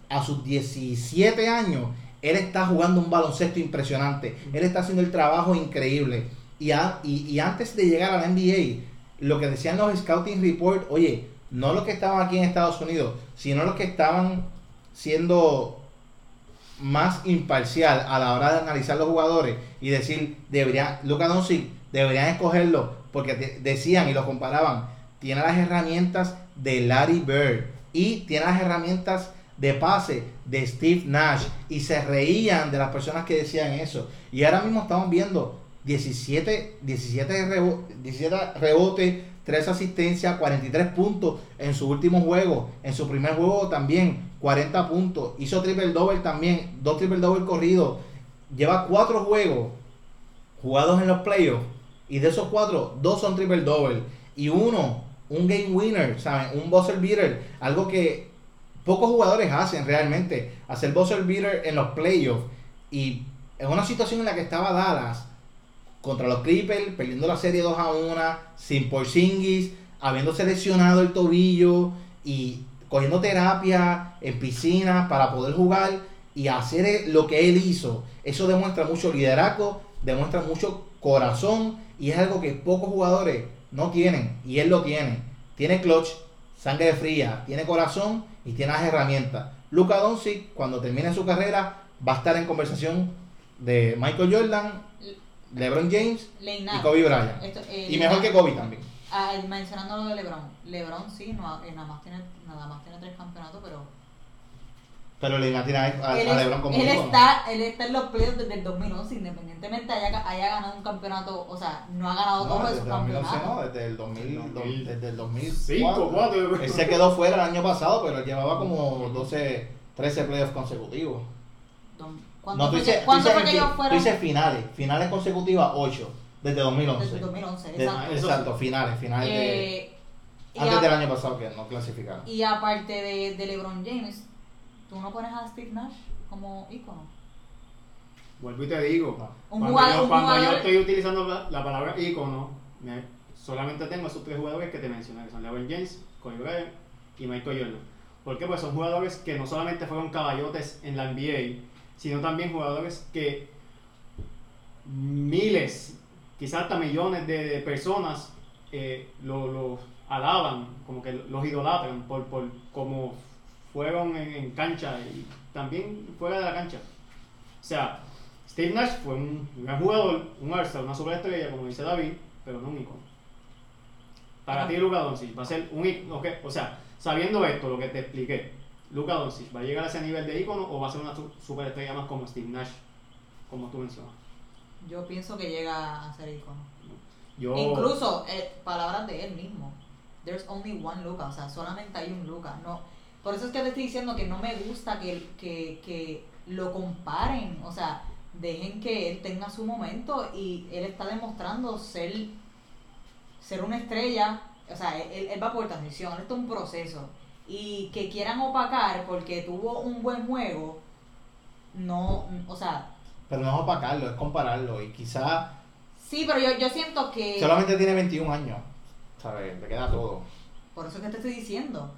a sus 17 años, él está jugando un baloncesto impresionante. Él está haciendo el trabajo increíble. Y, a- y, y antes de llegar a la NBA, lo que decían los Scouting Report, oye, no los que estaban aquí en Estados Unidos, sino los que estaban siendo más imparcial a la hora de analizar los jugadores y decir, deberían, Luka Doncic, deberían escogerlo, porque decían y lo comparaban, tiene las herramientas de Larry Bird y tiene las herramientas de pase de Steve Nash y se reían de las personas que decían eso. Y ahora mismo estamos viendo 17, 17, rebo- 17 rebotes, 3 asistencias, 43 puntos en su último juego. En su primer juego también 40 puntos. Hizo triple double también, dos triple double corridos. Lleva 4 juegos jugados en los playoffs. Y de esos 4, 2 son triple double. Y uno, un game winner, ¿saben? Un buzzer beater. Algo que pocos jugadores hacen realmente. Hacer buzzer beater en los playoffs. Y en una situación en la que estaba Dallas contra los Clippers, perdiendo la serie 2 a 1, sin Porzingis, habiendo seleccionado el tobillo y cogiendo terapia en piscina para poder jugar y hacer lo que él hizo. Eso demuestra mucho liderazgo, demuestra mucho corazón y es algo que pocos jugadores no tienen y él lo tiene. Tiene clutch, sangre fría, tiene corazón y tiene las herramientas. Luka Doncic cuando termine su carrera va a estar en conversación de Michael Jordan, LeBron James Leina, y Kobe Bryant. esto, eh, Y mejor que Kobe también. Ah, mencionando lo de LeBron. LeBron sí, no, eh, nada, más tiene, nada más tiene tres campeonatos, pero Pero le tiene a, a- él, a LeBron como él está, él está en los playoffs desde el 2011, independientemente haya, haya ganado un campeonato, o sea, no ha ganado No, todos desde esos el 2011 campeonatos. no, desde el 2000, 2000. desde el 5, 2005. 4. Él se quedó fuera el año pasado, pero llevaba como 12, 13 playoffs consecutivos. Don- ¿Cuándo No, tú fue, dices, que, tú ¿cuándo dices fue que en ellos fueron? tú dices finales, finales consecutivas 8, desde 2011. Desde el 2011, De- exacto. finales, finales de, Eh, antes a- del año pasado que no clasificaron. y aparte de, de LeBron James, ¿tú no pones a Steve Nash como ícono? Vuelvo y te digo. Un cuando jugador- yo, un cuando yo estoy utilizando la, la palabra ícono, me- solamente tengo esos tres jugadores que te mencioné, que son LeBron James, Kobe Bryant y Michael Jordan. ¿Por qué? Pues son jugadores que no solamente fueron caballotes en la NBA, sino también jugadores que miles, quizás hasta millones de, de personas eh, lo- los alaban, como que los idolatran por, por cómo fueron en, en cancha y también fuera de la cancha. O sea, Steve Nash fue un gran jugador, un Arsenal, una superestrella, como dice David, pero no un icono. Para Ajá. ti, Luka Doncic va a ser un icono, o sea, sabiendo esto, lo que te expliqué, Luka Doncic va a llegar a ese nivel de icono o va a ser una su- superestrella más como Steve Nash, como tú mencionas. Yo pienso que llega a ser icono. Yo, Incluso, eh, palabras de él mismo. There's only one Luca, o sea, solamente hay un Luca. No, por eso es que te estoy diciendo que no me gusta que, que, que lo comparen. O sea, dejen que él tenga su momento y él está demostrando ser, ser una estrella. O sea, él, él va por transición, esto es un proceso. Y que quieran opacar porque tuvo un buen juego, no, o sea, Pero no es opacarlo, es compararlo. Y quizá sí, pero yo, yo siento que... solamente tiene 21 años. ¿Sabes? Le queda todo. Por eso es que te estoy diciendo.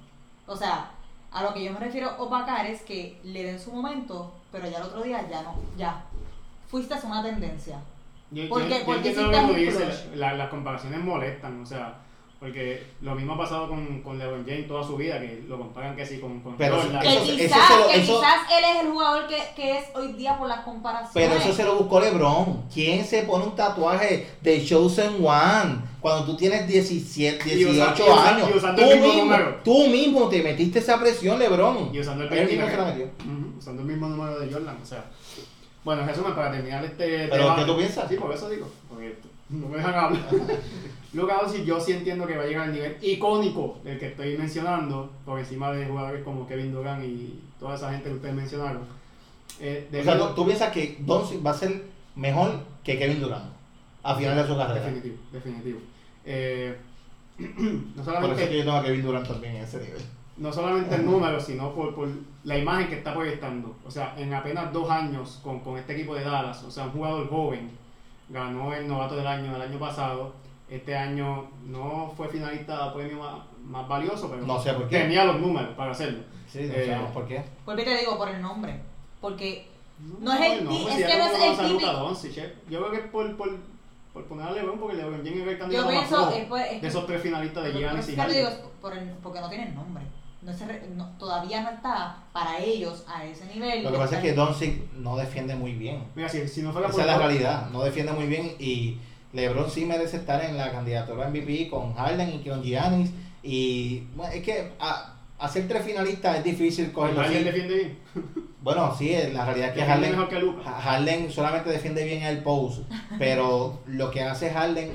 O sea, a lo que yo me refiero opacar es que le den su momento, pero ya el otro día ya no, ya. Fuiste a una tendencia. yo, yo- ¿por qué- yo por qué entiendo hiciste lo dice, flush? la- las comparaciones molestan, o sea, porque lo mismo ha pasado con, con LeBron James toda su vida, que lo comparan que sí con, con Pero Jordan. Que Eso- eso quizás, se lo- que eso- quizás él es el jugador que, que es hoy día por las comparaciones. Pero eso se lo buscó LeBron. ¿Quién se pone un tatuaje de Chosen One cuando tú tienes 17, Y usa- 18 y usa- años? y usando tú, el mismo mismo, número. tú mismo te metiste esa presión, LeBron. Y usando el Él mismo se la 23. metió. Ujú, usando el mismo número de Jordan, o sea. Bueno, en resumen, para terminar este ¿Pero qué tú piensas? Sí, por eso digo, porque no me dejan hablar. Luka Doncic yo sí entiendo que va a llegar al nivel icónico del que estoy mencionando, por encima de jugadores como Kevin Durant y toda esa gente que ustedes mencionaron. Eh, O sea, tú, piensas que Doncic va a ser mejor que Kevin Durant a final de su carrera. Definitivo, definitivo. Eh, no Por eso solamente es que yo tengo a Kevin Durant también en ese nivel. no solamente el número, sino por, por la imagen que está proyectando. O sea, en apenas dos años con, con este equipo de Dallas, o sea, un jugador joven, ganó el novato del año el año pasado. Este año no fue finalista a premio más, más valioso, pero No sé por qué. tenía los números para hacerlo. Sí, no Eh, sabemos por qué. Porque te digo por el nombre. Porque No es el pues es si que no es el típico- eh. Yo creo que es por, por, por poner a LeBron, porque LeBron James es el yo candidato más pienso, flojo es, pues, es de esos tres finalistas de Giannis y Harden. por porque no tienen nombre. No se re- no- todavía no está para ellos a ese nivel. Lo que pasa es que Doncic no defiende muy bien. Mira, si, si no fuera Esa por es la realidad. No defiende muy bien y LeBron sí merece estar en la candidatura MVP con Harden y con Giannis. Y bueno, es que a- hacer tres finalistas es difícil cogerlo Harden defiende bien. Bueno, sí, la realidad es que Harden, mejor que Harden solamente defiende bien el post, pero lo que hace Harden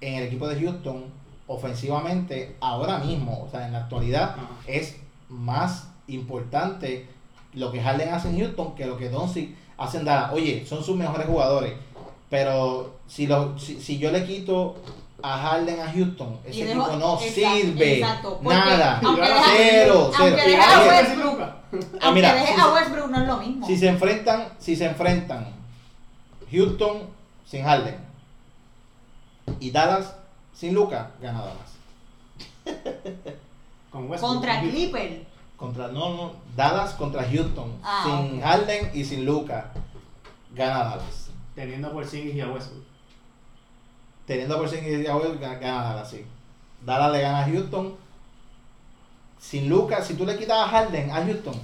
en el equipo de Houston ofensivamente ahora mismo, o sea, en la actualidad, Ajá. es más importante lo que Harden hace en Houston que lo que Doncic hace en Dallas. Oye, son sus mejores jugadores, pero si, lo, si, si yo le quito a Harden a Houston, ese dejo- equipo no exacto, sirve, exacto, nada, cero, cero. aunque a es Westbrook. Ah, mira, deje si a Westbrook no es lo mismo. Si se enfrentan, si se enfrentan Houston sin Harden y Dallas sin Luca, gana Dallas. Con Westbrook. Contra Con- Clipper. Contra no, no, Dallas contra Houston Ah, sin. Harden y sin Luca, gana Dallas. Teniendo a Porzingis y a Westbrook. Teniendo por sí gana Dallas, sí. Dallas le gana a Houston. Sin Luca, si tú le quitas a Harden a Houston,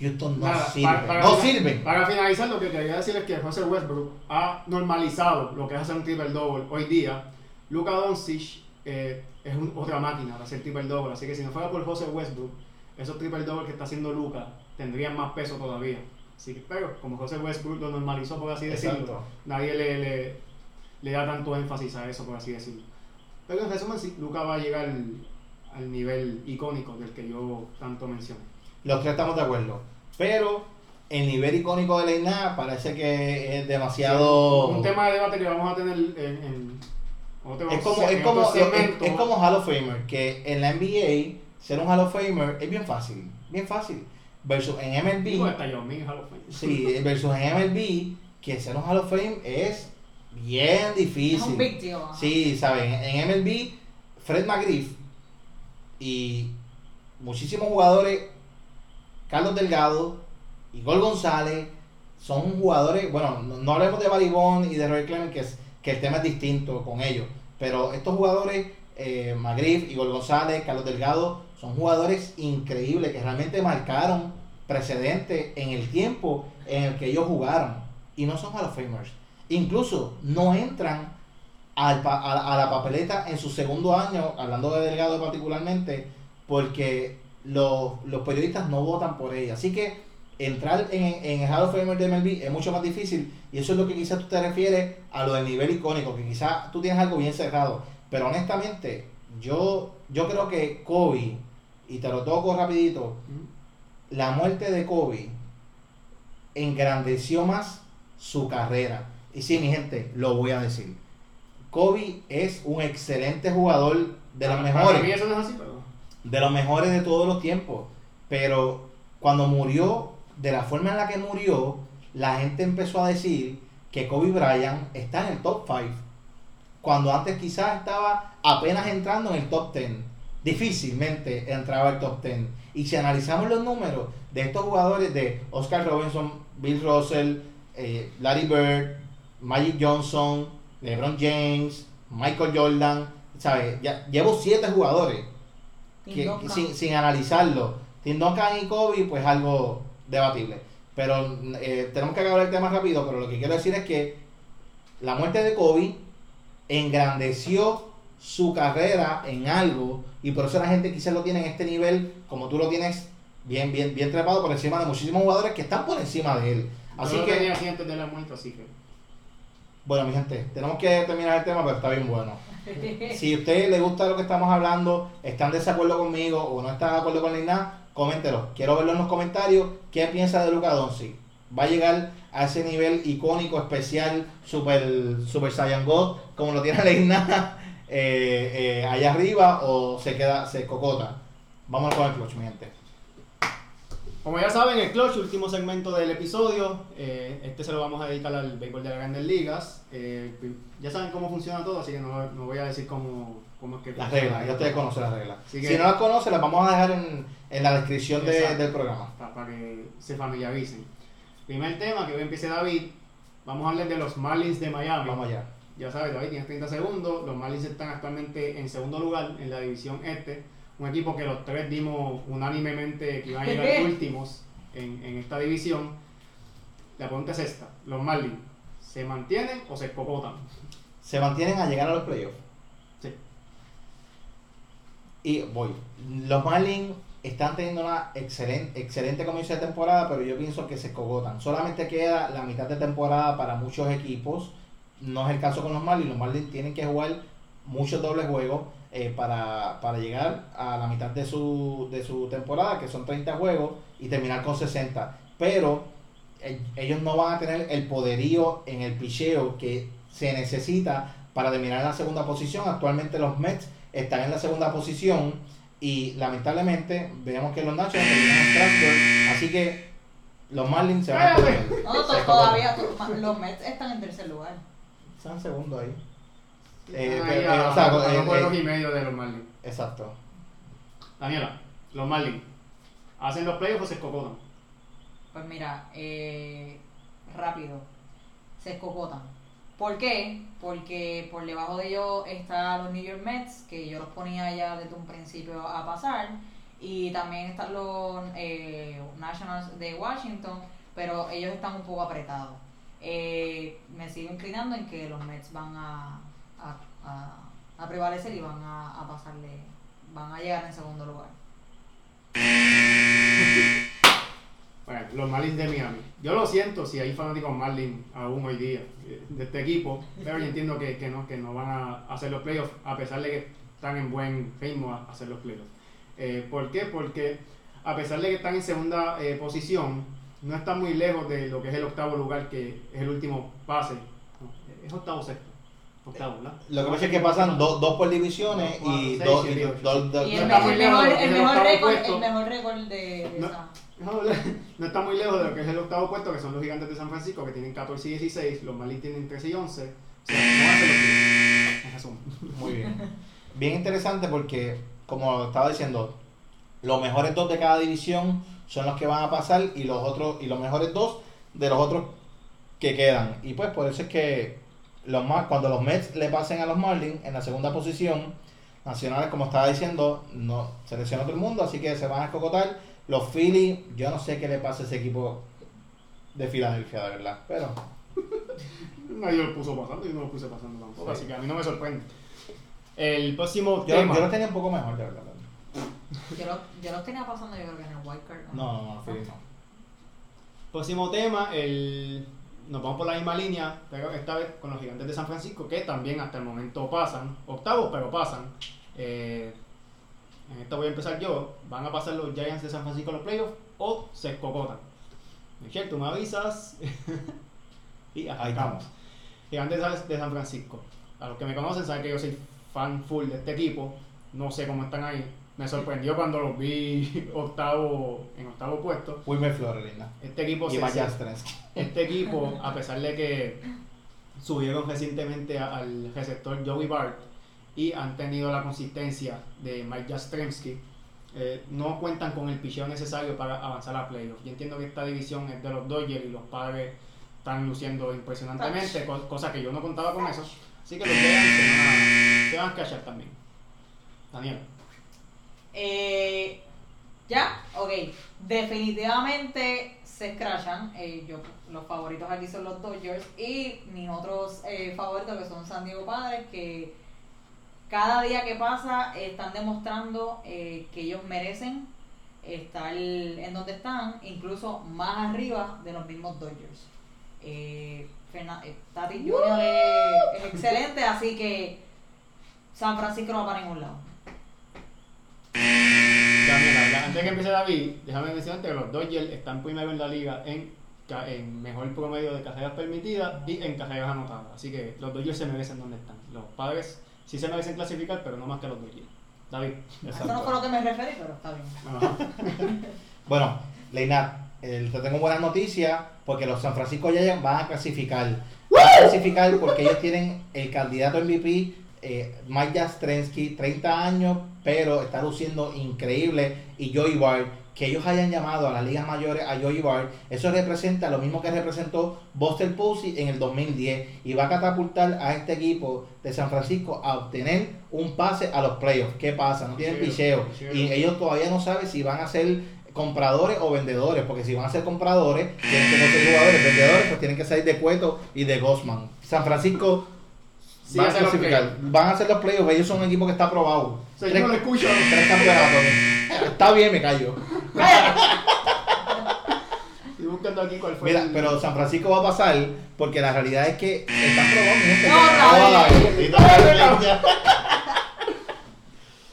Houston no Nada, sirve. para- para no sirve. Para finalizar, lo que quería decir es que José Westbrook ha normalizado lo que es hacer un triple double hoy día. Luka Doncic eh, es un- otra máquina para hacer triple double, así que si no fuera por José Westbrook, esos triple double que está haciendo Luka tendrían más peso todavía. Así que, pero como José Westbrook lo normalizó, por así decirlo, Exacto. nadie le, le, le da tanto énfasis a eso, por así decirlo. Pero en resumen, sí, Luka va a llegar al, al nivel icónico del que yo tanto mencioné. Los tres estamos de acuerdo. Pero el nivel icónico de Leina parece que es demasiado. Un tema de debate que vamos a tener en, es como, es como, es, como Hall of Famer, que en la NBA ser un Hall of Famer es bien fácil, bien fácil. Versus en Digo, MLB, hasta Yao Ming, Hall of Fame. sí, versus en MLB, que ser un Hall of Fame es bien difícil. Es un big deal. ajá. Sí, saben, en MLB, Fred McGriff y muchísimos jugadores, Carlos Delgado, Igor González, son jugadores, bueno, no, no hablemos de Baribón y de Roy Clement, que, es, que el tema es distinto con ellos, pero estos jugadores, eh, McGriff, Igor González, Carlos Delgado, son jugadores increíbles que realmente marcaron precedentes en el tiempo en el que ellos jugaron y no son Hall of Famers. Incluso no entran al pa- a, a la papeleta en su segundo año, hablando de Delgado particularmente, porque los, los periodistas no votan por ella. Así que entrar en, en el Hall of Famer de MLB es mucho más difícil y eso es lo que quizás tú te refieres a lo de nivel icónico, que quizás tú tienes algo bien cerrado. Pero honestamente, yo, yo creo que Kobe, y te lo toco rapidito, la muerte de Kobe engrandeció más su carrera. Y sí, mi gente, lo voy a decir. Kobe es un excelente jugador de los mejores mí eso no es así, pero... de los mejores de todos los tiempos. Pero cuando murió, de la forma en la que murió, la gente empezó a decir que Kobe Bryant está en el top 5. Cuando antes quizás estaba apenas entrando en el top 10. Difícilmente entraba al top 10. Y si analizamos los números de estos jugadores de Oscar Robinson, Bill Russell, eh, Larry Bird, Magic Johnson, LeBron James, Michael Jordan, ¿sabes? Ya, llevo siete jugadores que- sin, sin analizarlo. Tim Duncan y Kobe, pues algo debatible. Pero eh, tenemos que acabar el tema rápido, pero lo que quiero decir es que la muerte de Kobe engrandeció su carrera en algo y por eso la gente quizás lo tiene en este nivel como tú lo tienes bien bien bien trepado por encima de muchísimos jugadores que están por encima de él. Así Yo que tenía así antes de la muerte, así que... bueno, mi gente, tenemos que terminar el tema, pero está bien bueno. Si a usted le gusta lo que estamos hablando, están en desacuerdo conmigo o no está de acuerdo con ni nada, coméntelo. Quiero verlo en los comentarios. ¿Qué piensa de Luca Doncic? ¿Va a llegar a ese nivel icónico, especial, super, super Saiyan God, como lo tiene Leina eh, eh, allá arriba o se queda, se cocota? Vamos con el clutch, mi gente. Como ya saben, el Clutch, último segmento del episodio. eh, este se lo vamos a dedicar al béisbol de las grandes ligas. Eh, ya saben cómo funciona todo, así que no, no voy a decir cómo, cómo es que Las reglas, ya ustedes conocen las reglas. Que- Si no las conocen, las vamos a dejar en, en la descripción de- del programa. Para que se familiaricen. Primer tema, que hoy empiece David. Vamos a hablar de los Marlins de Miami. Vamos allá. Ya sabes, David, tienes 30 segundos. Los Marlins están actualmente en segundo lugar en la división este. Un equipo que los tres dimos unánimemente que iban a llegar últimos en, en esta división. La pregunta es esta. ¿Los Marlins se mantienen o se escocotan? se mantienen a llegar a los playoffs. Sí. Y voy. Los Marlins están teniendo una excelente, excelente comienzo de temporada, pero yo pienso que se escogotan. Solamente queda la mitad de temporada para muchos equipos. No es el caso con los Marlins. Los Marlins tienen que jugar muchos dobles juegos eh, para, para llegar a la mitad de su, de su temporada, que son 30 juegos, y terminar con 60. Pero eh, ellos no van a tener el poderío en el picheo que se necesita para terminar en la segunda posición. Actualmente los Mets están en la segunda posición y lamentablemente vemos que los Nationals terminan en Strasburg, así que los Marlins se van a perder. No, todavía to- los Mets están en tercer lugar. Están segundo ahí. Eh, Ahí pero, a- eh, o sea, a eh, eh, juegos y medio de los Marlins. Exacto. Daniela, los Marlins. ¿Hacen los playoffs o se escocotan? Pues mira, eh, rápido, se escocotan. ¿Por qué? Porque por debajo de ellos están los New York Mets, que yo los ponía ya desde un principio a pasar, y también están los eh, Nationals de Washington, pero ellos están un poco apretados. Eh, me sigo inclinando en que los Mets van a, a, a- prevalecer y van a, pasarle, van a llegar en segundo lugar. Bueno, los Marlins de Miami. Yo lo siento si hay fanáticos Marlins aún hoy día eh, de este equipo, pero yo entiendo que, que no, que no van a hacer los playoffs a pesar de que están en buen ritmo a hacer los playoffs. Eh, ¿Por qué? Porque a pesar de que están en segunda eh, posición, no están muy lejos de lo que es el octavo lugar, que es el último pase. Es octavo sexto. Lo que pasa es que pasan dos, dos por divisiones y Cuatro, dos, seis, y siete, dos, ocho. dos- Y no el mejor, el el récord, puestos. el mejor récord de, de No. esa. No, no está muy lejos de lo que es el octavo puesto, que son los gigantes de San Francisco, que tienen 14 y 16, los Marlins tienen 13 y 11. O sea, no Phillies. En resumen. Muy bien. Bien interesante porque, como estaba diciendo, los mejores dos de cada división son los que van a pasar y los otros y los mejores dos de los otros que quedan. Y pues por eso es que los Mar- cuando los Mets le pasen a los Marlins en la segunda posición, Nacionales, como estaba diciendo, no selecciona todo el mundo, así que se van a escocotar. Los Phillies, yo no sé qué le pasa a ese equipo de Filadelfia, de verdad. Pero Nadie lo puso pasando, yo no lo puse pasando tampoco, Sí. así que a mí no me sorprende. El próximo yo, tema. yo lo tenía un poco mejor, de verdad. Yo, lo- yo los tenía pasando, yo creo que en el White Card. No, no, no, no. Próximo tema, el... nos vamos por la misma línea, pero esta vez con los gigantes de San Francisco, que también hasta el momento pasan, octavos, pero pasan. Eh, en esta voy a empezar yo. ¿Van a pasar los Giants de San Francisco a los playoffs o se escocotan? Michelle, tú me avisas. y arrancamos. estamos. Gigantes de San Francisco. A los que me conocen saben que yo soy fan full de este equipo. No sé cómo están ahí. Me sorprendió cuando los vi octavo, en octavo puesto. Wilmer Flores, linda. Este equipo, Y se- este equipo, a pesar de que subieron recientemente al receptor Joey Bart y han tenido la consistencia de Mike Jastrzemski, eh, no cuentan con el picheo necesario para avanzar a playoffs. Yo entiendo que esta división es de los Dodgers y los padres están luciendo impresionantemente, co- cosa que yo no contaba con eso. Así que los Giants se van a, se van a cachar también. Daniel. Eh, ya, ok. Definitivamente se escrachan. Eh, yo, los favoritos aquí son los Dodgers y mis otros eh, favoritos que son San Diego Padres que cada día que pasa están demostrando que ellos merecen estar en donde están, incluso más arriba de los mismos Dodgers. Eh, Tati Junior es, es excelente, así que San Francisco no va para ningún lado. Antes de que empiece David, déjame mencionarte que los Dodgers están primero en la liga en, mejor promedio de carreras permitidas y en carreras anotadas. Así que los Dodgers se merecen donde están. Los padres sí se merecen clasificar, pero no más que los Dodgers. David. Eso no fue lo que me referí, pero está bien. Bueno, Leinat, eh, te tengo buenas noticias porque los San Francisco Giants van a clasificar. Van a clasificar porque ellos tienen el candidato MVP, eh, Mike Jastrzemski, 30 años, pero está luciendo increíble. Y Joey Bart, que ellos hayan llamado a las ligas mayores a Joey Bart, eso representa lo mismo que representó Buster Posey en el 2010 y va a catapultar a este equipo de San Francisco a obtener un pase a los playoffs. ¿Qué pasa? No tienen Picheo, y ellos todavía no saben si van a ser compradores o vendedores, porque si van a ser compradores, tienen que conseguir jugadores, vendedores, pues tienen que salir de Cueto y de Gosman. San Francisco Sí, van a clasificar, van a hacer los playoffs, ellos son un equipo que está aprobado. Sí, yo no lo escucho. tres campeonatos. Está bien, me callo. Estoy buscando aquí cuál fue. Mira, el- pero San Francisco va a pasar porque la realidad es que mi gente. No, no, no.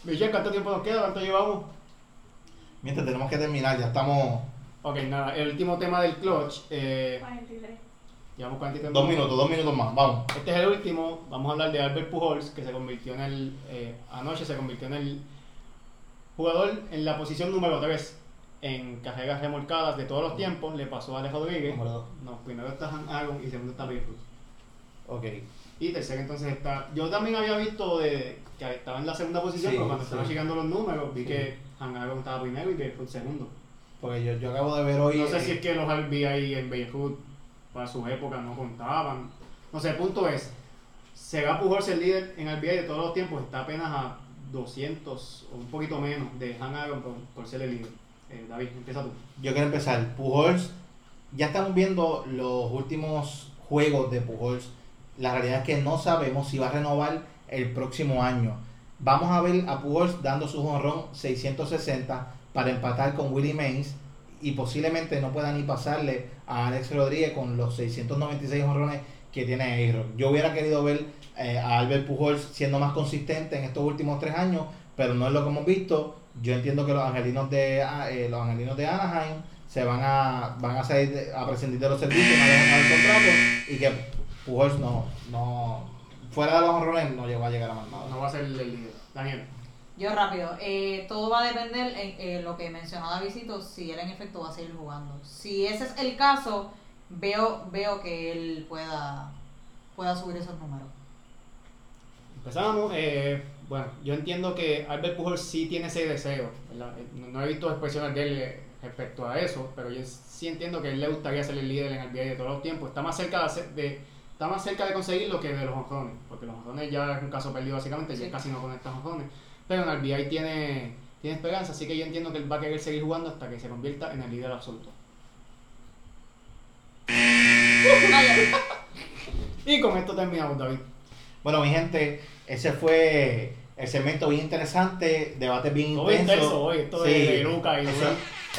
Michelle, ¿cuánto tiempo nos queda? ¿Cuánto llevamos? Mientras tenemos que terminar, ya estamos Ok, nada, el último tema del clutch. Eh, 43. Llevamos 43 dos minutos, dos minutos más, vamos. Este es el último. Vamos a hablar de Albert Pujols, que se convirtió en el. eh, anoche se convirtió en el jugador en la posición número 3 en carreras remolcadas de todos los tiempos. Le pasó a Alex Rodríguez. Número. No, primero está Han Aaron y segundo está Babe. Ok. Y tercero entonces está. Yo también había visto de, que estaba en la segunda posición, Sí, pero cuando sí. estaba llegando los números vi Sí. que Han Aaron estaba primero y Babe segundo. Porque yo, yo acabo de ver hoy. No sé eh, si es que los RBI en Beirut para su época no contaban. No sé, el punto es, será Pujols el líder en RBI de todos los tiempos, está apenas a 200 o un poquito menos de Han Aaron por, por ser el líder. Eh, David, empieza tú. Yo quiero empezar. Pujols, ya estamos viendo los últimos juegos de Pujols. La realidad es que no sabemos si va a renovar el próximo año. Vamos a ver a Pujols dando su honrón 660 para empatar con Willie Mays y posiblemente no pueda ni pasarle a Alex Rodríguez con los 696 honrones que tiene a Yo hubiera querido ver eh, a Albert Pujols siendo más consistente en estos últimos tres años, pero no es lo que hemos visto. Yo entiendo que los angelinos de ah, eh, los angelinos de Anaheim se van a van a salir a prescindir de los servicios, van a el contrato y que Pujols no no fuera de los honrones no llegó a llegar a más nada. No va a ser el líder. Daniel. Yo rápido, eh, todo va a depender en eh, lo que mencionó Davidito, si él en efecto va a seguir jugando. Si ese es el caso, veo veo que él pueda pueda subir esos números. Empezamos, eh, bueno, yo entiendo que Albert Pujols sí tiene ese deseo, ¿verdad? Eh, No, he visto expresiones de él eh, respecto a eso, pero yo sí entiendo que él le gustaría ser el líder en el NBA de todos los tiempos. Está más cerca de, hacer- de- está más cerca de conseguirlo que de los jonrones, porque los jonrones ya es un caso perdido básicamente, ya casi no conecta jonrones. Pero en el NBA tiene, tiene esperanza, así que yo entiendo que él va a querer seguir jugando hasta que se convierta en el líder absoluto. Y con esto terminamos, David. Bueno, mi gente, ese fue el segmento bien interesante, debate bien Todo intenso. intenso hoy, esto de- de Luca y eso,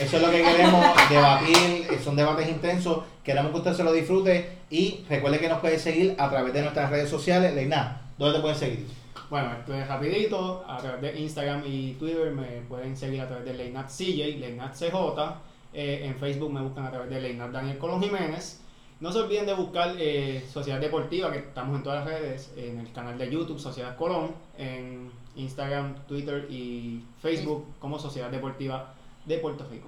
eso es lo que queremos, debatir, son debates intensos, queremos que usted se lo disfrute y recuerde que nos puede seguir a través de nuestras redes sociales. Leina, ¿dónde te pueden seguir? Bueno, esto es rapidito, a través de Instagram y Twitter me pueden seguir a través de Leinat CJ, Leinat CJ, eh, en Facebook me buscan a través de Leinat Daniel Colón Jiménez. No se olviden de buscar eh, Sociedad Deportiva, que estamos en todas las redes, en el canal de YouTube Sociedad Colón, en Instagram, Twitter y Facebook como Sociedad Deportiva de Puerto Rico.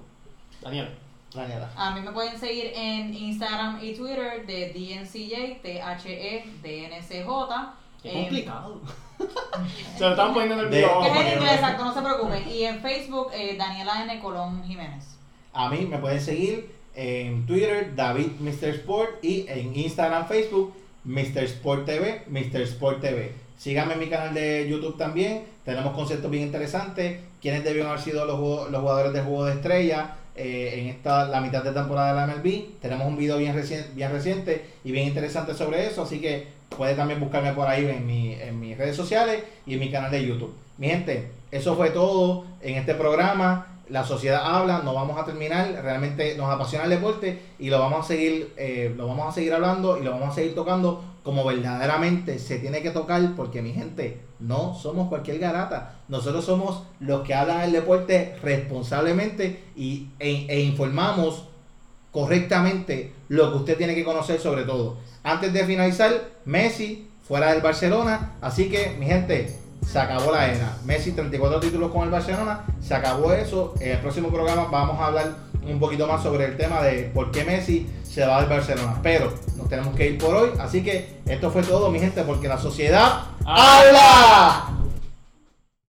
Daniel. Daniela. A mí me pueden seguir en Instagram y Twitter de DNCJ, E T-H-E-D-N-C-J. Qué Em, complicado. se lo están poniendo en el De- video. Es en inglés, exacto, no se preocupen. Y en Facebook, eh, Daniela N. Colón Jiménez. A mí me pueden seguir en Twitter, David Mr. Sport, y en Instagram, Facebook, Mr. Sport TV, Mr. Sport TV. Síganme en mi canal de YouTube también. Tenemos conceptos bien interesantes. Quienes debieron haber sido los, los jugadores de juego de estrella eh, en esta la mitad de temporada de la MLB. Tenemos un video bien reciente, bien reciente y bien interesante sobre eso. Así que puede también buscarme por ahí en, mi, en mis redes sociales y en mi canal de YouTube. Mi gente, eso fue todo en este programa. La sociedad habla, no vamos a terminar. Realmente nos apasiona el deporte y lo vamos a seguir, eh, lo vamos a seguir hablando y lo vamos a seguir tocando como verdaderamente se tiene que tocar, porque mi gente, no somos cualquier garata. Nosotros somos los que hablan el deporte responsablemente y, e, e informamos correctamente lo que usted tiene que conocer sobre todo. Antes de finalizar, Messi fuera del Barcelona, así que mi gente, se acabó la era. Messi 34 títulos con el Barcelona, se acabó eso. En el próximo programa vamos a hablar un poquito más sobre el tema de por qué Messi se va del Barcelona. Pero nos tenemos que ir por hoy, así que esto fue todo, mi gente, porque la sociedad habla.